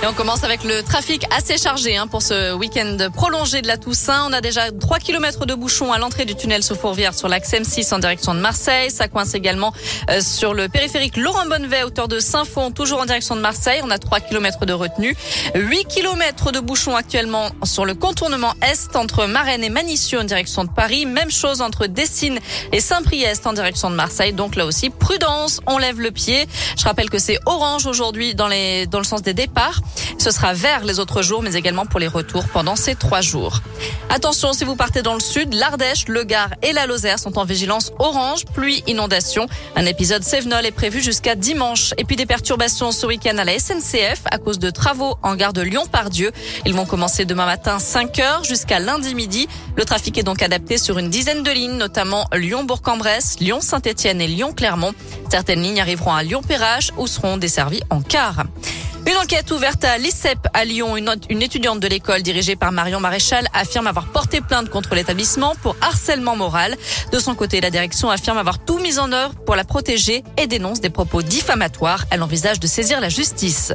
Et on commence avec le trafic assez chargé hein, pour ce week-end prolongé de la Toussaint. On a déjà 3 km de bouchons à l'entrée du tunnel sous Fourvière sur l'axe M6 en direction de Marseille. Ça coince également euh, sur le périphérique Laurent Bonnevet, hauteur de Saint-Fond, toujours en direction de Marseille. On a 3 km de retenue. 8 km de bouchons actuellement sur le contournement Est entre Marennes et Manicieux en direction de Paris. Même chose entre Dessines et Saint-Priest en direction de Marseille. Donc là aussi, prudence, on lève le pied. Je rappelle que c'est orange aujourd'hui dans, les, dans le sens des départs. Ce sera vert les autres jours, mais également pour les retours pendant ces trois jours. Attention, si vous partez dans le sud, l'Ardèche, le Gard et la Lozère sont en vigilance orange, pluie, inondation. Un épisode Sévenol est prévu jusqu'à dimanche. Et puis des perturbations ce week-end à la SNCF à cause de travaux en gare de Lyon-Pardieu. Ils vont commencer demain matin 5 heures jusqu'à lundi midi. Le trafic est donc adapté sur une dizaine de lignes, notamment Lyon-Bourg-en-Bresse, Lyon-Saint-Etienne et Lyon-Clermont. Certaines lignes arriveront à Lyon-Perrache ou seront desservies en car. Une enquête ouverte à l'ICEP à Lyon. Une, étudiante de l'école dirigée par Marion Maréchal affirme avoir porté plainte contre l'établissement pour harcèlement moral. De son côté, la direction affirme avoir tout mis en œuvre pour la protéger et dénonce des propos diffamatoires. Elle envisage de saisir la justice.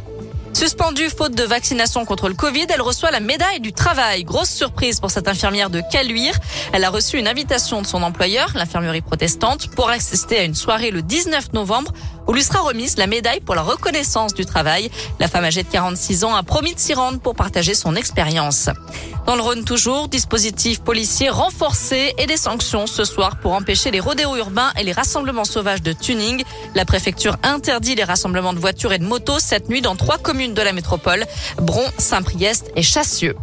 Suspendue faute de vaccination contre le Covid, elle reçoit la médaille du travail. Grosse surprise pour cette infirmière de Caluire. Elle a reçu une invitation de son employeur, l'infirmerie protestante, pour assister à une soirée le 19 novembre où lui sera remise la médaille pour la reconnaissance du travail. La femme âgée de 46 ans a promis de s'y rendre pour partager son expérience. Dans le Rhône toujours, dispositif policier renforcé et des sanctions ce soir pour empêcher les rodéos urbains et les rassemblements sauvages de tuning. La préfecture interdit les rassemblements de voitures et de motos cette nuit dans trois communes de la métropole, Bron, Saint-Priest et Chassieux.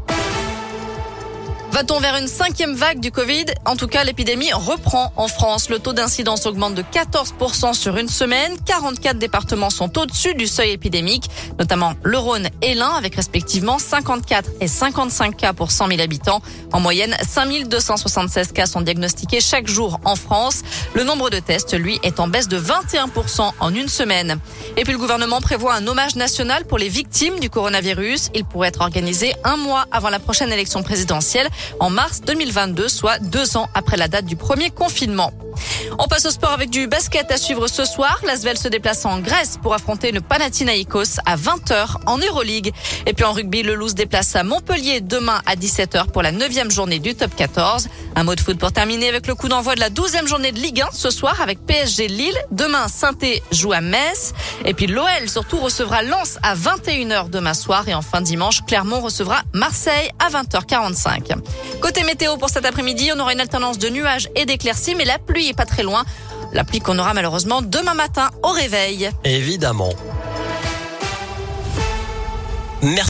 Va-t-on vers une cinquième vague du Covid? En tout cas, l'épidémie reprend en France. Le taux d'incidence augmente de 14% sur une semaine. 44 départements sont au-dessus du seuil épidémique, notamment le Rhône et l'Ain, avec respectivement 54 et 55 cas pour 100 000 habitants. En moyenne, 5276 cas sont diagnostiqués chaque jour en France. Le nombre de tests, lui, est en baisse de 21% en une semaine. Et puis le gouvernement prévoit un hommage national pour les victimes du coronavirus. Il pourrait être organisé un mois avant la prochaine élection présidentielle en mars 2022, soit deux ans après la date du premier confinement. On passe au sport avec du basket à suivre ce soir. L'Asvel se déplace en Grèce pour affronter le Panathinaikos à 20h en Euroleague. Et puis en rugby, le Loup se déplace à Montpellier demain à 17h pour la neuvième journée du top 14. Un mot de foot pour terminer avec le coup d'envoi de la douzième journée de Ligue 1 ce soir avec PSG Lille. Demain, saint joue à Metz. Et puis l'OL surtout recevra Lens à 21h demain soir. Et enfin dimanche, Clermont recevra Marseille à 20h45. Côté météo pour cet après-midi, on aura une alternance de nuages et d'éclaircies, mais la pluie pas très loin. La qu'on aura malheureusement demain matin au réveil. Évidemment. Merci.